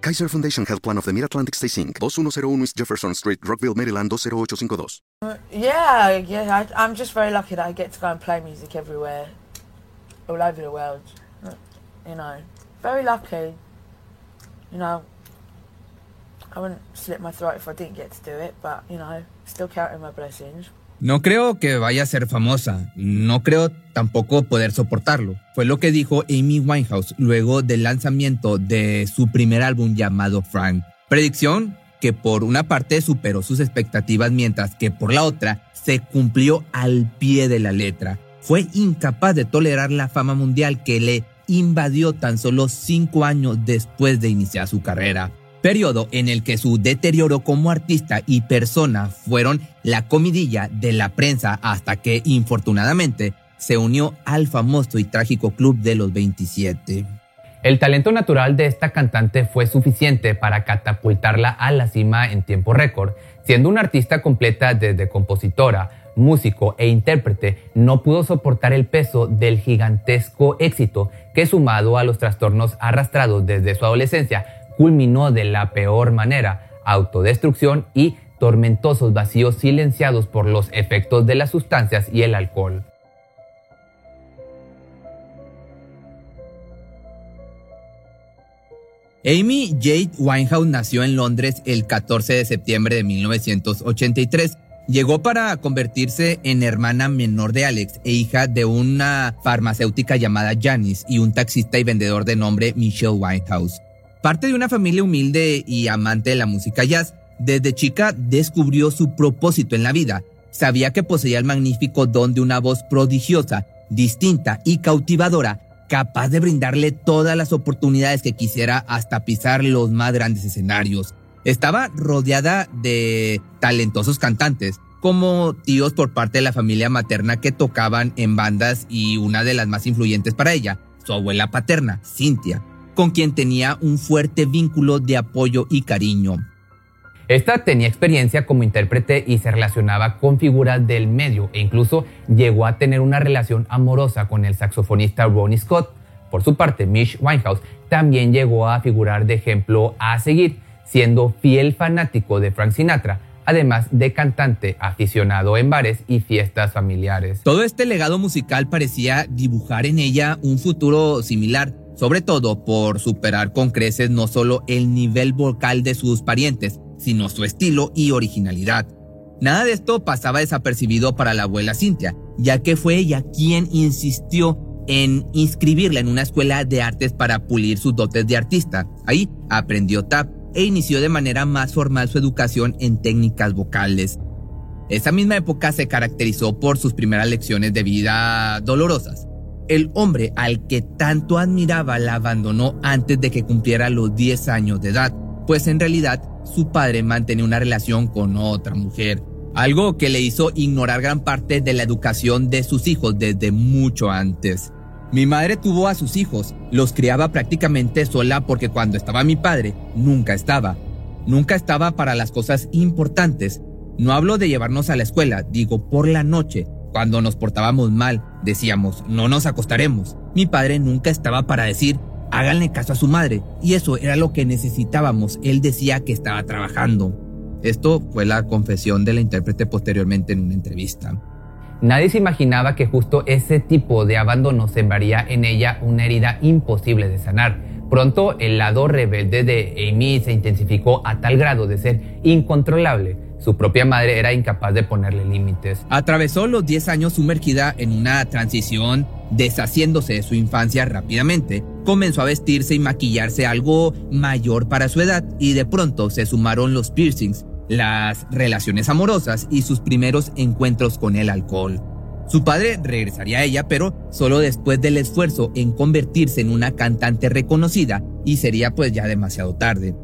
Kaiser Foundation Health Plan of the Mid-Atlantic Stay Inc. 2101 East Jefferson Street, Rockville, Maryland 20852. Uh, yeah, yeah. I, I'm just very lucky that I get to go and play music everywhere, all over the world. You know, very lucky. You know, I wouldn't slit my throat if I didn't get to do it, but you know, still counting my blessings. No creo que vaya a ser famosa, no creo tampoco poder soportarlo. Fue lo que dijo Amy Winehouse luego del lanzamiento de su primer álbum llamado Frank. Predicción que por una parte superó sus expectativas mientras que por la otra se cumplió al pie de la letra. Fue incapaz de tolerar la fama mundial que le invadió tan solo cinco años después de iniciar su carrera periodo en el que su deterioro como artista y persona fueron la comidilla de la prensa hasta que, infortunadamente, se unió al famoso y trágico Club de los 27. El talento natural de esta cantante fue suficiente para catapultarla a la cima en tiempo récord. Siendo una artista completa desde compositora, músico e intérprete, no pudo soportar el peso del gigantesco éxito que sumado a los trastornos arrastrados desde su adolescencia culminó de la peor manera, autodestrucción y tormentosos vacíos silenciados por los efectos de las sustancias y el alcohol. Amy Jade Winehouse nació en Londres el 14 de septiembre de 1983. Llegó para convertirse en hermana menor de Alex e hija de una farmacéutica llamada Janice y un taxista y vendedor de nombre Michelle Winehouse. Parte de una familia humilde y amante de la música jazz, desde chica descubrió su propósito en la vida. Sabía que poseía el magnífico don de una voz prodigiosa, distinta y cautivadora, capaz de brindarle todas las oportunidades que quisiera hasta pisar los más grandes escenarios. Estaba rodeada de talentosos cantantes, como tíos por parte de la familia materna que tocaban en bandas y una de las más influyentes para ella, su abuela paterna, Cynthia con quien tenía un fuerte vínculo de apoyo y cariño. Esta tenía experiencia como intérprete y se relacionaba con figuras del medio e incluso llegó a tener una relación amorosa con el saxofonista Ronnie Scott. Por su parte, Mish Winehouse también llegó a figurar de ejemplo a seguir, siendo fiel fanático de Frank Sinatra, además de cantante aficionado en bares y fiestas familiares. Todo este legado musical parecía dibujar en ella un futuro similar sobre todo por superar con creces no solo el nivel vocal de sus parientes, sino su estilo y originalidad. Nada de esto pasaba desapercibido para la abuela Cintia, ya que fue ella quien insistió en inscribirla en una escuela de artes para pulir sus dotes de artista. Ahí aprendió tap e inició de manera más formal su educación en técnicas vocales. Esa misma época se caracterizó por sus primeras lecciones de vida dolorosas, el hombre al que tanto admiraba la abandonó antes de que cumpliera los 10 años de edad, pues en realidad su padre mantenía una relación con otra mujer, algo que le hizo ignorar gran parte de la educación de sus hijos desde mucho antes. Mi madre tuvo a sus hijos, los criaba prácticamente sola porque cuando estaba mi padre, nunca estaba. Nunca estaba para las cosas importantes. No hablo de llevarnos a la escuela, digo por la noche. Cuando nos portábamos mal, decíamos, no nos acostaremos. Mi padre nunca estaba para decir, háganle caso a su madre. Y eso era lo que necesitábamos. Él decía que estaba trabajando. Esto fue la confesión de la intérprete posteriormente en una entrevista. Nadie se imaginaba que justo ese tipo de abandono sembraría en ella una herida imposible de sanar. Pronto el lado rebelde de Amy se intensificó a tal grado de ser incontrolable. Su propia madre era incapaz de ponerle límites. Atravesó los 10 años sumergida en una transición, deshaciéndose de su infancia rápidamente. Comenzó a vestirse y maquillarse algo mayor para su edad y de pronto se sumaron los piercings, las relaciones amorosas y sus primeros encuentros con el alcohol. Su padre regresaría a ella, pero solo después del esfuerzo en convertirse en una cantante reconocida y sería pues ya demasiado tarde.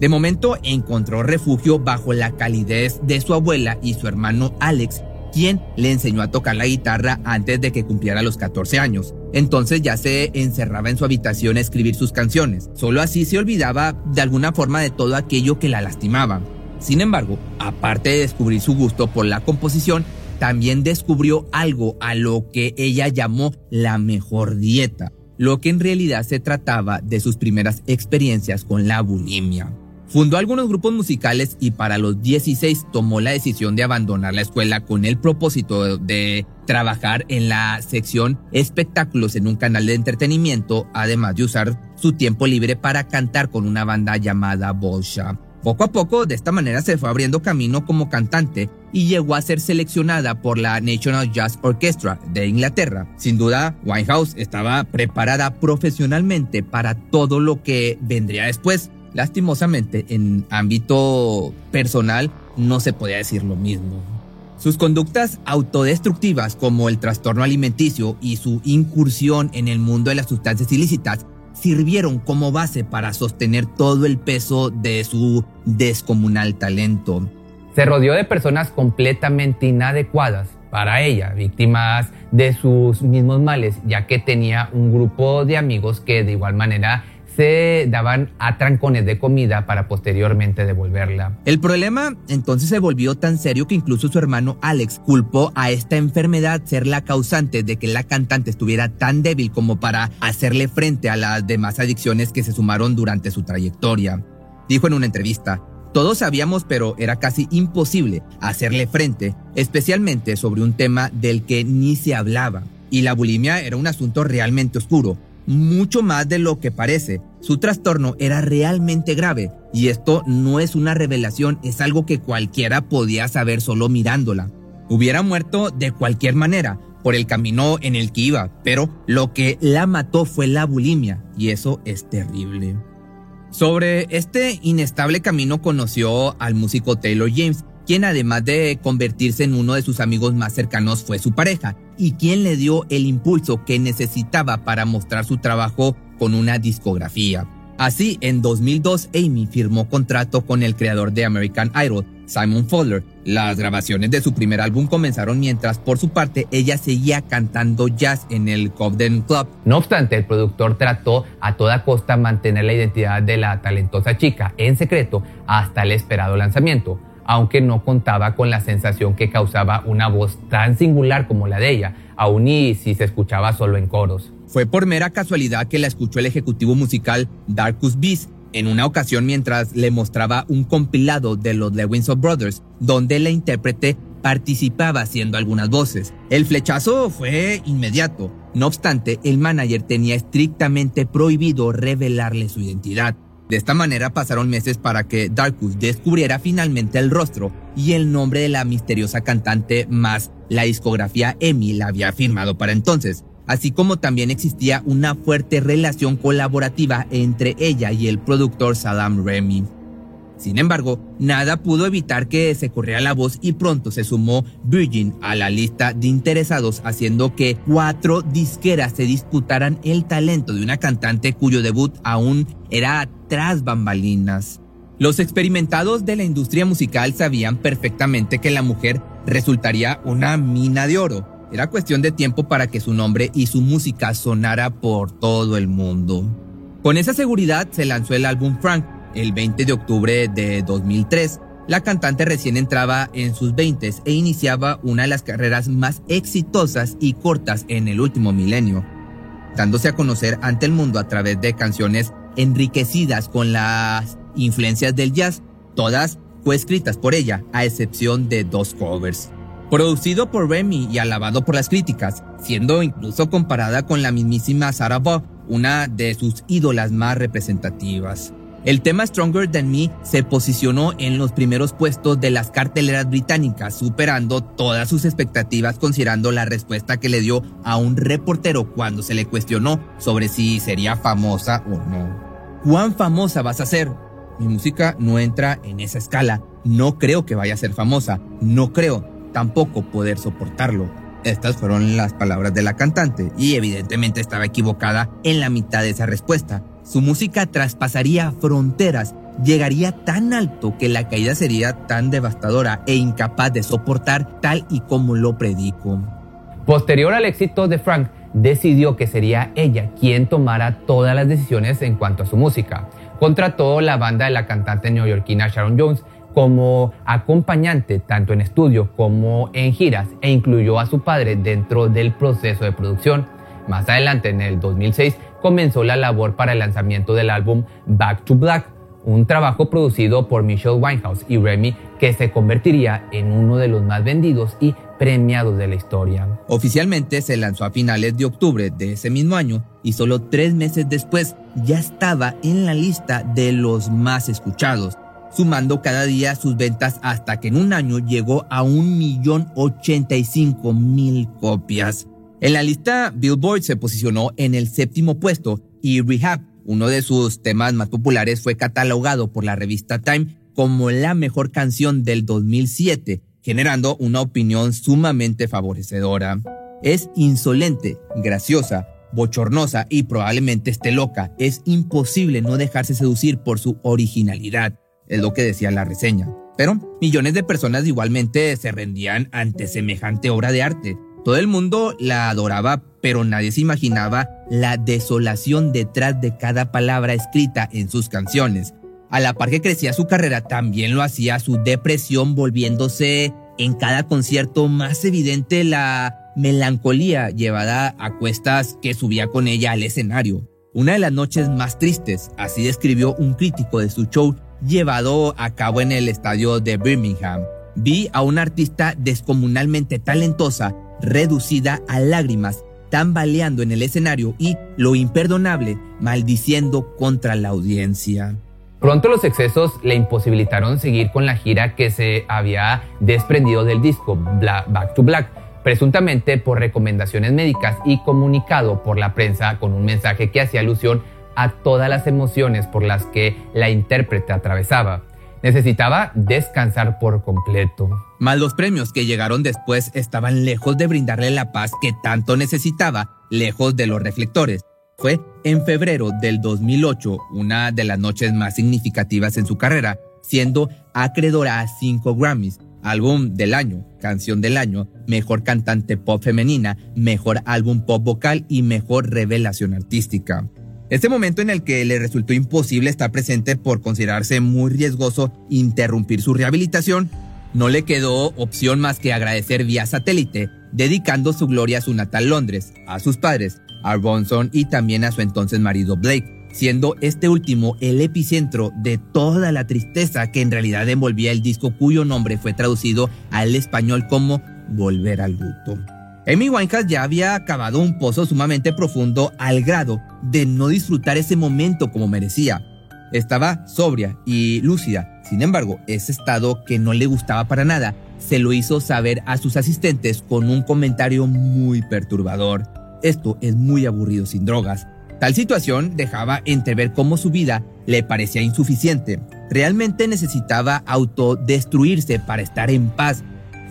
De momento encontró refugio bajo la calidez de su abuela y su hermano Alex, quien le enseñó a tocar la guitarra antes de que cumpliera los 14 años. Entonces ya se encerraba en su habitación a escribir sus canciones. Solo así se olvidaba de alguna forma de todo aquello que la lastimaba. Sin embargo, aparte de descubrir su gusto por la composición, también descubrió algo a lo que ella llamó la mejor dieta, lo que en realidad se trataba de sus primeras experiencias con la bulimia. Fundó algunos grupos musicales y para los 16 tomó la decisión de abandonar la escuela con el propósito de trabajar en la sección espectáculos en un canal de entretenimiento, además de usar su tiempo libre para cantar con una banda llamada Bolsha. Poco a poco, de esta manera se fue abriendo camino como cantante y llegó a ser seleccionada por la National Jazz Orchestra de Inglaterra. Sin duda, Winehouse estaba preparada profesionalmente para todo lo que vendría después. Lastimosamente, en ámbito personal, no se podía decir lo mismo. Sus conductas autodestructivas como el trastorno alimenticio y su incursión en el mundo de las sustancias ilícitas sirvieron como base para sostener todo el peso de su descomunal talento. Se rodeó de personas completamente inadecuadas para ella, víctimas de sus mismos males, ya que tenía un grupo de amigos que de igual manera se daban a trancones de comida para posteriormente devolverla. El problema entonces se volvió tan serio que incluso su hermano Alex culpó a esta enfermedad ser la causante de que la cantante estuviera tan débil como para hacerle frente a las demás adicciones que se sumaron durante su trayectoria. Dijo en una entrevista, todos sabíamos, pero era casi imposible hacerle frente, especialmente sobre un tema del que ni se hablaba. Y la bulimia era un asunto realmente oscuro, mucho más de lo que parece. Su trastorno era realmente grave y esto no es una revelación, es algo que cualquiera podía saber solo mirándola. Hubiera muerto de cualquier manera, por el camino en el que iba, pero lo que la mató fue la bulimia y eso es terrible. Sobre este inestable camino conoció al músico Taylor James, quien además de convertirse en uno de sus amigos más cercanos fue su pareja, y quien le dio el impulso que necesitaba para mostrar su trabajo con una discografía. Así, en 2002, Amy firmó contrato con el creador de American Idol, Simon Fowler. Las grabaciones de su primer álbum comenzaron mientras, por su parte, ella seguía cantando jazz en el Covden Club. No obstante, el productor trató a toda costa mantener la identidad de la talentosa chica en secreto hasta el esperado lanzamiento aunque no contaba con la sensación que causaba una voz tan singular como la de ella, aun y si se escuchaba solo en coros. Fue por mera casualidad que la escuchó el ejecutivo musical Darkus Beast en una ocasión mientras le mostraba un compilado de los Lewinson Brothers, donde la intérprete participaba haciendo algunas voces. El flechazo fue inmediato. No obstante, el manager tenía estrictamente prohibido revelarle su identidad. De esta manera pasaron meses para que Darkus descubriera finalmente el rostro y el nombre de la misteriosa cantante más la discografía EMI la había firmado para entonces, así como también existía una fuerte relación colaborativa entre ella y el productor Saddam Remy. Sin embargo, nada pudo evitar que se corriera la voz y pronto se sumó Virgin a la lista de interesados, haciendo que cuatro disqueras se disputaran el talento de una cantante cuyo debut aún era tras bambalinas. Los experimentados de la industria musical sabían perfectamente que la mujer resultaría una mina de oro. Era cuestión de tiempo para que su nombre y su música sonara por todo el mundo. Con esa seguridad se lanzó el álbum Frank, el 20 de octubre de 2003. La cantante recién entraba en sus 20 e iniciaba una de las carreras más exitosas y cortas en el último milenio, dándose a conocer ante el mundo a través de canciones enriquecidas con las influencias del jazz, todas fue escritas por ella, a excepción de dos covers. Producido por Remy y alabado por las críticas, siendo incluso comparada con la mismísima Sarah Vaughan, una de sus ídolas más representativas. El tema Stronger Than Me se posicionó en los primeros puestos de las carteleras británicas, superando todas sus expectativas considerando la respuesta que le dio a un reportero cuando se le cuestionó sobre si sería famosa o no. ¿Cuán famosa vas a ser? Mi música no entra en esa escala. No creo que vaya a ser famosa. No creo tampoco poder soportarlo. Estas fueron las palabras de la cantante y evidentemente estaba equivocada en la mitad de esa respuesta. Su música traspasaría fronteras, llegaría tan alto que la caída sería tan devastadora e incapaz de soportar tal y como lo predico. Posterior al éxito de Frank, decidió que sería ella quien tomara todas las decisiones en cuanto a su música. Contrató la banda de la cantante neoyorquina Sharon Jones como acompañante tanto en estudio como en giras e incluyó a su padre dentro del proceso de producción. Más adelante, en el 2006, comenzó la labor para el lanzamiento del álbum Back to Black, un trabajo producido por Michelle Winehouse y Remy que se convertiría en uno de los más vendidos y premiados de la historia. Oficialmente se lanzó a finales de octubre de ese mismo año y solo tres meses después ya estaba en la lista de los más escuchados, sumando cada día sus ventas hasta que en un año llegó a un millón ochenta y cinco mil copias. En la lista, Billboard se posicionó en el séptimo puesto y Rehab, uno de sus temas más populares, fue catalogado por la revista Time como la mejor canción del 2007, generando una opinión sumamente favorecedora. Es insolente, graciosa, bochornosa y probablemente esté loca. Es imposible no dejarse seducir por su originalidad, es lo que decía la reseña. Pero millones de personas igualmente se rendían ante semejante obra de arte. Todo el mundo la adoraba, pero nadie se imaginaba la desolación detrás de cada palabra escrita en sus canciones. A la par que crecía su carrera, también lo hacía su depresión, volviéndose en cada concierto más evidente la melancolía llevada a cuestas que subía con ella al escenario. Una de las noches más tristes, así describió un crítico de su show llevado a cabo en el estadio de Birmingham. Vi a una artista descomunalmente talentosa reducida a lágrimas, tambaleando en el escenario y, lo imperdonable, maldiciendo contra la audiencia. Pronto los excesos le imposibilitaron seguir con la gira que se había desprendido del disco Back to Black, presuntamente por recomendaciones médicas y comunicado por la prensa con un mensaje que hacía alusión a todas las emociones por las que la intérprete atravesaba. Necesitaba descansar por completo. Mas los premios que llegaron después estaban lejos de brindarle la paz que tanto necesitaba, lejos de los reflectores. Fue en febrero del 2008, una de las noches más significativas en su carrera, siendo acreedora a cinco Grammys, álbum del año, canción del año, mejor cantante pop femenina, mejor álbum pop vocal y mejor revelación artística. Este momento en el que le resultó imposible estar presente por considerarse muy riesgoso interrumpir su rehabilitación, no le quedó opción más que agradecer vía satélite, dedicando su gloria a su natal Londres, a sus padres, a Ronson y también a su entonces marido Blake, siendo este último el epicentro de toda la tristeza que en realidad envolvía el disco cuyo nombre fue traducido al español como Volver al luto. Amy Winehouse ya había cavado un pozo sumamente profundo al grado de no disfrutar ese momento como merecía. Estaba sobria y lúcida, sin embargo, ese estado que no le gustaba para nada se lo hizo saber a sus asistentes con un comentario muy perturbador. Esto es muy aburrido sin drogas. Tal situación dejaba entrever cómo su vida le parecía insuficiente. Realmente necesitaba autodestruirse para estar en paz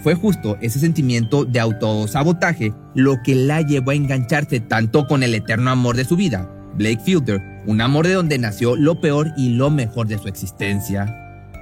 fue justo ese sentimiento de autosabotaje lo que la llevó a engancharse tanto con el eterno amor de su vida, Blake Fielder, un amor de donde nació lo peor y lo mejor de su existencia.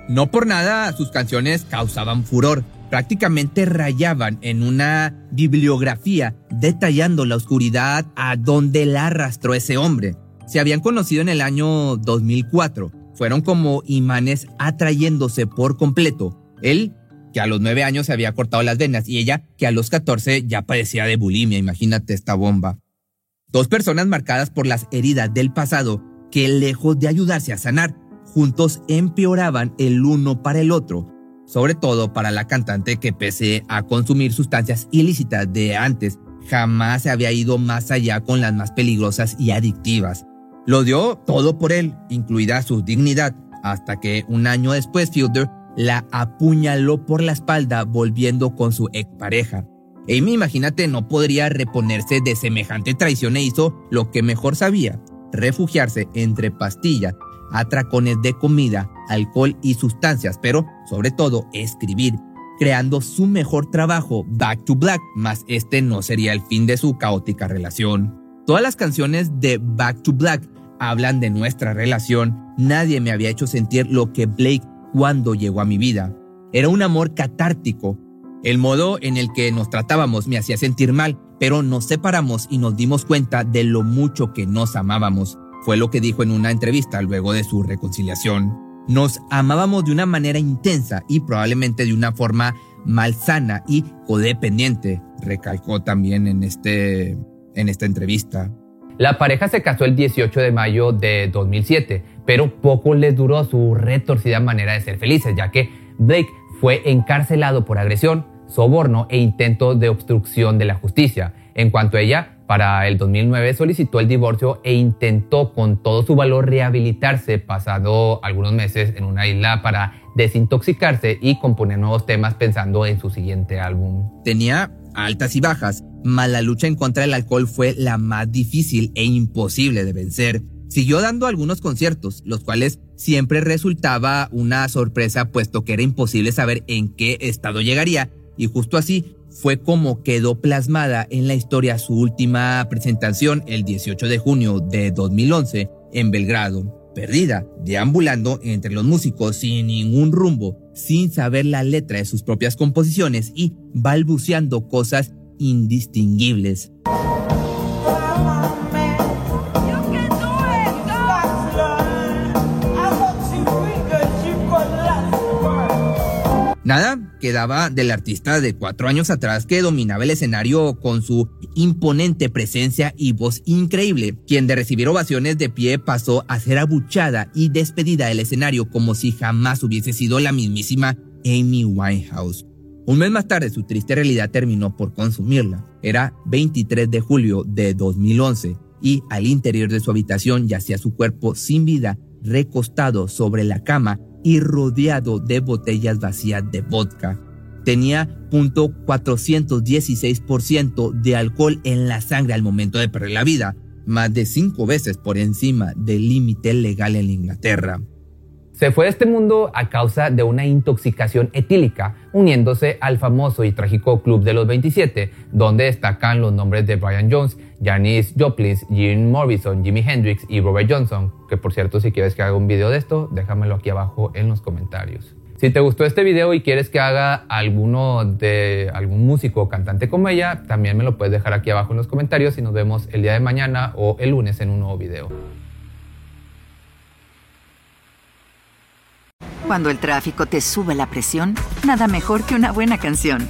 No por nada sus canciones causaban furor, prácticamente rayaban en una bibliografía detallando la oscuridad a donde la arrastró ese hombre. Se habían conocido en el año 2004, fueron como imanes atrayéndose por completo. Él, que a los nueve años se había cortado las venas, y ella, que a los 14 ya padecía de bulimia, imagínate esta bomba. Dos personas marcadas por las heridas del pasado que lejos de ayudarse a sanar, juntos empeoraban el uno para el otro, sobre todo para la cantante que pese a consumir sustancias ilícitas de antes, jamás se había ido más allá con las más peligrosas y adictivas. Lo dio todo por él, incluida su dignidad, hasta que un año después Fielder la apuñaló por la espalda volviendo con su expareja. Amy, imagínate, no podría reponerse de semejante traición e hizo lo que mejor sabía, refugiarse entre pastillas, atracones de comida, alcohol y sustancias, pero sobre todo escribir, creando su mejor trabajo, Back to Black, mas este no sería el fin de su caótica relación. Todas las canciones de Back to Black hablan de nuestra relación. Nadie me había hecho sentir lo que Blake cuando llegó a mi vida. Era un amor catártico, el modo en el que nos tratábamos me hacía sentir mal, pero nos separamos y nos dimos cuenta de lo mucho que nos amábamos. Fue lo que dijo en una entrevista luego de su reconciliación. Nos amábamos de una manera intensa y probablemente de una forma malsana y codependiente, recalcó también en, este, en esta entrevista. La pareja se casó el 18 de mayo de 2007, pero poco les duró su retorcida manera de ser felices, ya que Blake fue encarcelado por agresión, soborno e intento de obstrucción de la justicia. En cuanto a ella, para el 2009 solicitó el divorcio e intentó con todo su valor rehabilitarse, pasado algunos meses en una isla para desintoxicarse y componer nuevos temas pensando en su siguiente álbum. Tenía altas y bajas, mas la lucha en contra del alcohol fue la más difícil e imposible de vencer. Siguió dando algunos conciertos, los cuales siempre resultaba una sorpresa puesto que era imposible saber en qué estado llegaría y justo así fue como quedó plasmada en la historia su última presentación el 18 de junio de 2011 en Belgrado, perdida, deambulando entre los músicos sin ningún rumbo, sin saber la letra de sus propias composiciones y balbuceando cosas indistinguibles. Nada quedaba del artista de cuatro años atrás que dominaba el escenario con su imponente presencia y voz increíble, quien de recibir ovaciones de pie pasó a ser abuchada y despedida del escenario como si jamás hubiese sido la mismísima Amy Winehouse. Un mes más tarde su triste realidad terminó por consumirla. Era 23 de julio de 2011 y al interior de su habitación yacía su cuerpo sin vida recostado sobre la cama y rodeado de botellas vacías de vodka. Tenía .416% de alcohol en la sangre al momento de perder la vida, más de cinco veces por encima del límite legal en Inglaterra. Se fue de este mundo a causa de una intoxicación etílica, uniéndose al famoso y trágico Club de los 27, donde destacan los nombres de Brian Jones, Janis Joplin, Jim Morrison, Jimi Hendrix y Robert Johnson, que por cierto si quieres que haga un video de esto, déjamelo aquí abajo en los comentarios. Si te gustó este video y quieres que haga alguno de algún músico o cantante como ella, también me lo puedes dejar aquí abajo en los comentarios y nos vemos el día de mañana o el lunes en un nuevo video. Cuando el tráfico te sube la presión, nada mejor que una buena canción.